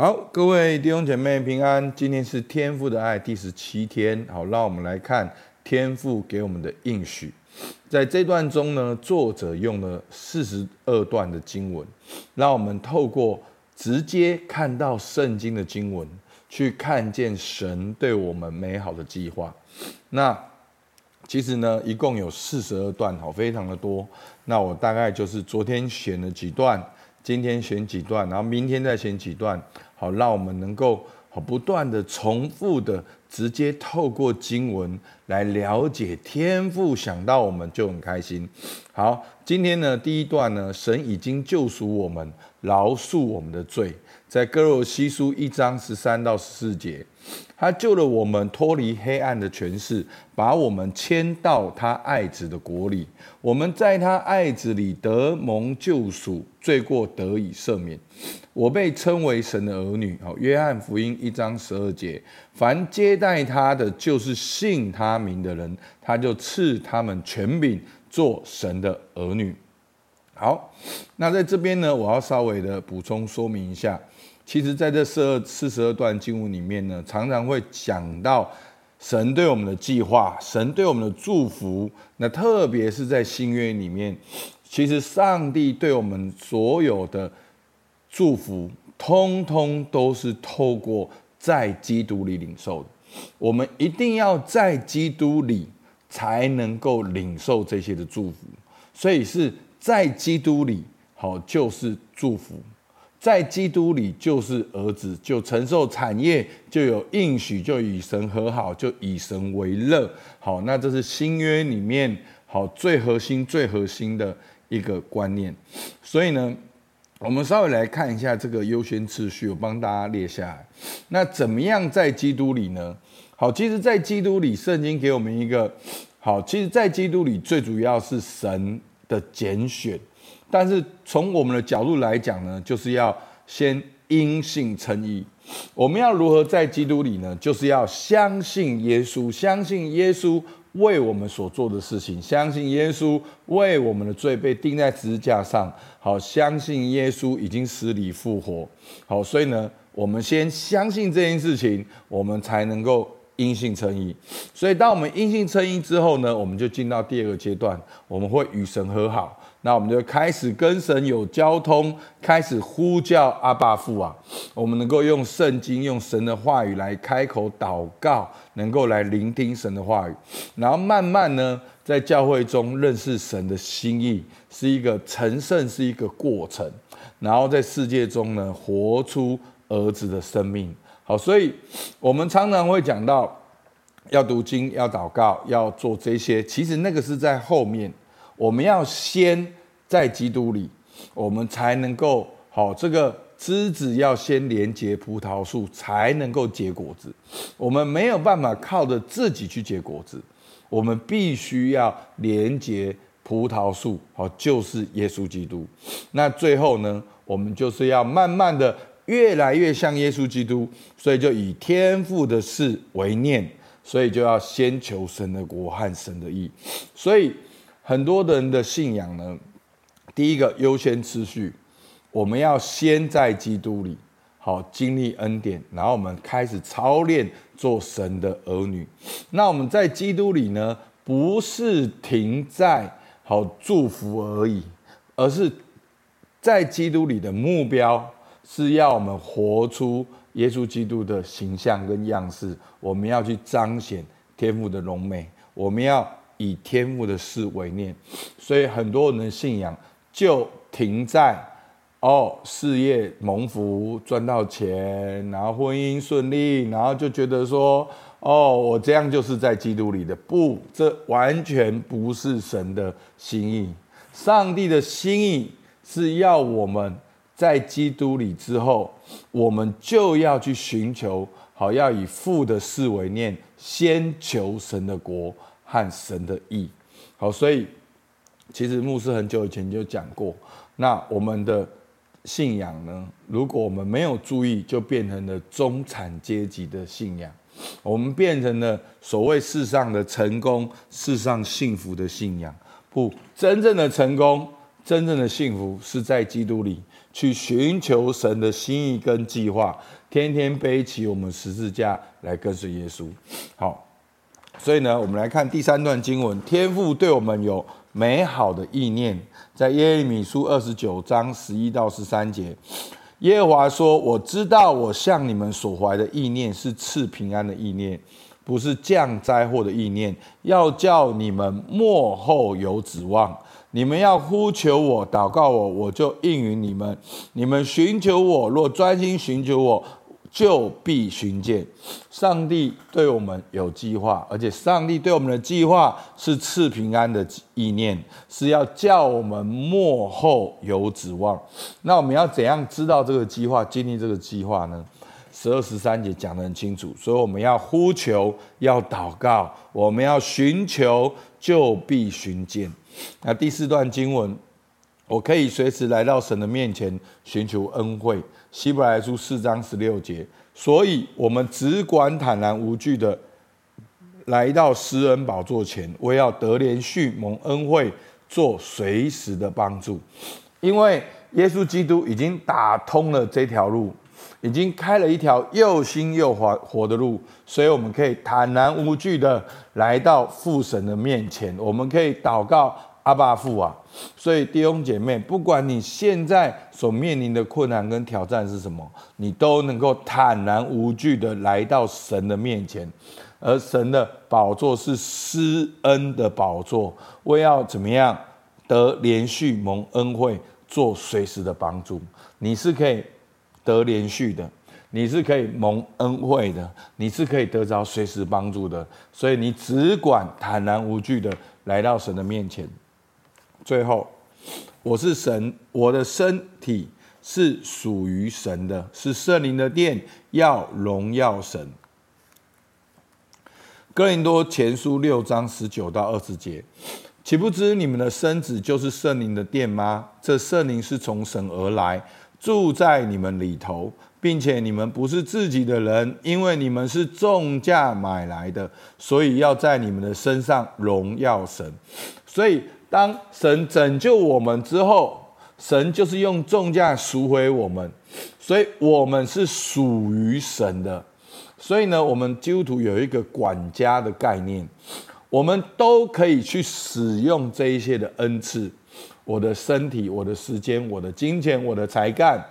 好，各位弟兄姐妹平安。今天是天父的爱第十七天。好，让我们来看天父给我们的应许。在这段中呢，作者用了四十二段的经文，让我们透过直接看到圣经的经文，去看见神对我们美好的计划。那其实呢，一共有四十二段，好，非常的多。那我大概就是昨天选了几段，今天选几段，然后明天再选几段。好，让我们能够好不断的重复的直接透过经文来了解天父想到我们就很开心。好，今天呢，第一段呢，神已经救赎我们，饶恕我们的罪，在哥罗西书一章十三到十四节。他救了我们脱离黑暗的权势，把我们迁到他爱子的国里。我们在他爱子里得蒙救赎，罪过得以赦免。我被称为神的儿女。好，约翰福音一章十二节，凡接待他的，就是信他名的人，他就赐他们权柄做神的儿女。好，那在这边呢，我要稍微的补充说明一下。其实，在这四二四十二段经文里面呢，常常会讲到神对我们的计划，神对我们的祝福。那特别是在新约里面，其实上帝对我们所有的祝福，通通都是透过在基督里领受的。我们一定要在基督里才能够领受这些的祝福。所以是在基督里，好，就是祝福。在基督里就是儿子，就承受产业，就有应许，就与神和好，就以神为乐。好，那这是新约里面好最核心、最核心的一个观念。所以呢，我们稍微来看一下这个优先次序，我帮大家列下来。那怎么样在基督里呢？好，其实，在基督里，圣经给我们一个好，其实，在基督里最主要是神的拣选。但是从我们的角度来讲呢，就是要先因信称义。我们要如何在基督里呢？就是要相信耶稣，相信耶稣为我们所做的事情，相信耶稣为我们的罪被钉在十字架上。好，相信耶稣已经死里复活。好，所以呢，我们先相信这件事情，我们才能够因信称义。所以，当我们因信称义之后呢，我们就进到第二个阶段，我们会与神和好。那我们就开始跟神有交通，开始呼叫阿爸父啊！我们能够用圣经、用神的话语来开口祷告，能够来聆听神的话语，然后慢慢呢，在教会中认识神的心意，是一个成圣，是一个过程。然后在世界中呢，活出儿子的生命。好，所以我们常常会讲到要读经、要祷告、要做这些，其实那个是在后面。我们要先在基督里，我们才能够好。这个枝子要先连接葡萄树，才能够结果子。我们没有办法靠着自己去结果子，我们必须要连接葡萄树，好，就是耶稣基督。那最后呢，我们就是要慢慢的越来越像耶稣基督，所以就以天父的事为念，所以就要先求神的国和神的意，所以。很多的人的信仰呢，第一个优先次序，我们要先在基督里好经历恩典，然后我们开始操练做神的儿女。那我们在基督里呢，不是停在好祝福而已，而是在基督里的目标是要我们活出耶稣基督的形象跟样式。我们要去彰显天父的荣美，我们要。以天父的事为念，所以很多人的信仰就停在哦，事业蒙福赚到钱，然后婚姻顺利，然后就觉得说哦，我这样就是在基督里的。不，这完全不是神的心意。上帝的心意是要我们在基督里之后，我们就要去寻求，好，要以父的事为念，先求神的国。和神的义，好，所以其实牧师很久以前就讲过，那我们的信仰呢，如果我们没有注意，就变成了中产阶级的信仰，我们变成了所谓世上的成功、世上幸福的信仰。不，真正的成功、真正的幸福是在基督里去寻求神的心意跟计划，天天背起我们十字架来跟随耶稣。好，所以呢，我们来看第三段经文：天父对我们有美好的意念，在耶利米书二十九章十一到十三节，耶和华说：“我知道我向你们所怀的意念是赐平安的意念。”不是降灾祸的意念，要叫你们末后有指望。你们要呼求我，祷告我，我就应允你们。你们寻求我，若专心寻求我，就必寻见。上帝对我们有计划，而且上帝对我们的计划是赐平安的意念，是要叫我们幕后有指望。那我们要怎样知道这个计划，经历这个计划呢？十二十三节讲得很清楚，所以我们要呼求，要祷告，我们要寻求，就必寻见。那第四段经文，我可以随时来到神的面前寻求恩惠。希伯来书四章十六节，所以我们只管坦然无惧的来到施恩宝座前，我要得连续蒙恩惠，做随时的帮助。因为耶稣基督已经打通了这条路。已经开了一条又新又活活的路，所以我们可以坦然无惧的来到父神的面前。我们可以祷告阿爸父啊！所以弟兄姐妹，不管你现在所面临的困难跟挑战是什么，你都能够坦然无惧的来到神的面前。而神的宝座是施恩的宝座，为要怎么样得连续蒙恩惠，做随时的帮助。你是可以。得连续的，你是可以蒙恩惠的，你是可以得着随时帮助的，所以你只管坦然无惧的来到神的面前。最后，我是神，我的身体是属于神的，是圣灵的殿，要荣耀神。哥林多前书六章十九到二十节，岂不知你们的身子就是圣灵的殿吗？这圣灵是从神而来。住在你们里头，并且你们不是自己的人，因为你们是重价买来的，所以要在你们的身上荣耀神。所以，当神拯救我们之后，神就是用重价赎回我们，所以我们是属于神的。所以呢，我们基督徒有一个管家的概念，我们都可以去使用这一些的恩赐。我的身体、我的时间、我的金钱、我的才干，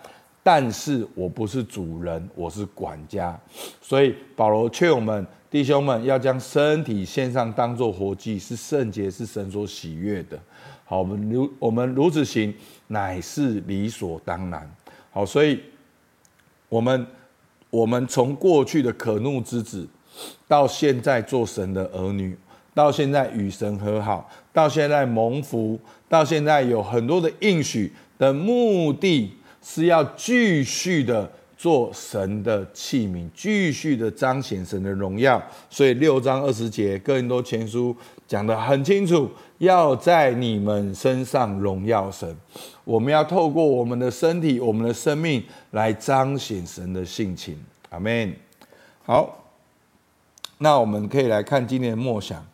但是我不是主人，我是管家。所以保罗劝我们弟兄们要将身体献上，当做活祭，是圣洁，是神所喜悦的。好，我们如我们如此行，乃是理所当然。好，所以我们我们从过去的可怒之子，到现在做神的儿女。到现在与神和好，到现在蒙福，到现在有很多的应许的目的，是要继续的做神的器皿，继续的彰显神的荣耀。所以六章二十节，哥林多前书讲得很清楚，要在你们身上荣耀神。我们要透过我们的身体、我们的生命来彰显神的性情。阿门。好，那我们可以来看今天的默想。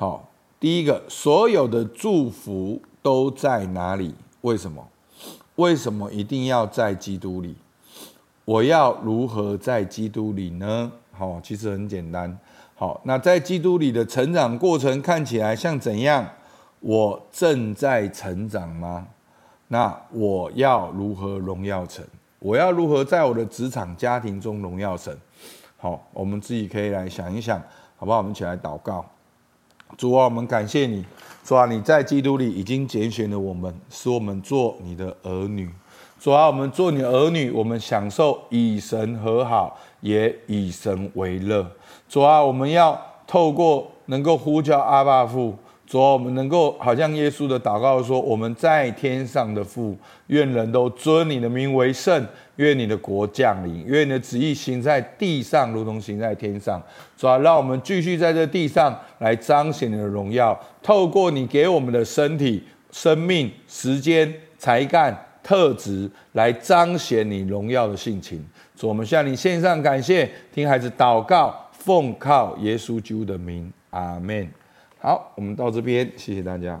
好，第一个，所有的祝福都在哪里？为什么？为什么一定要在基督里？我要如何在基督里呢？好，其实很简单。好，那在基督里的成长过程看起来像怎样？我正在成长吗？那我要如何荣耀神？我要如何在我的职场、家庭中荣耀神？好，我们自己可以来想一想，好不好？我们一起来祷告。主啊，我们感谢你，主啊，你在基督里已经拣选了我们，使我们做你的儿女。主啊，我们做你的儿女，我们享受以神和好，也以神为乐。主啊，我们要透过能够呼叫阿爸父。主啊，我们能够好像耶稣的祷告说：“我们在天上的父，愿人都尊你的名为圣，愿你的国降临，愿你的旨意行在地上，如同行在天上。”主啊，让我们继续在这地上来彰显你的荣耀，透过你给我们的身体、生命、时间、才干、特质，来彰显你荣耀的性情。主，我们向你献上感谢，听孩子祷告，奉靠耶稣基督的名，阿门。好，我们到这边，谢谢大家。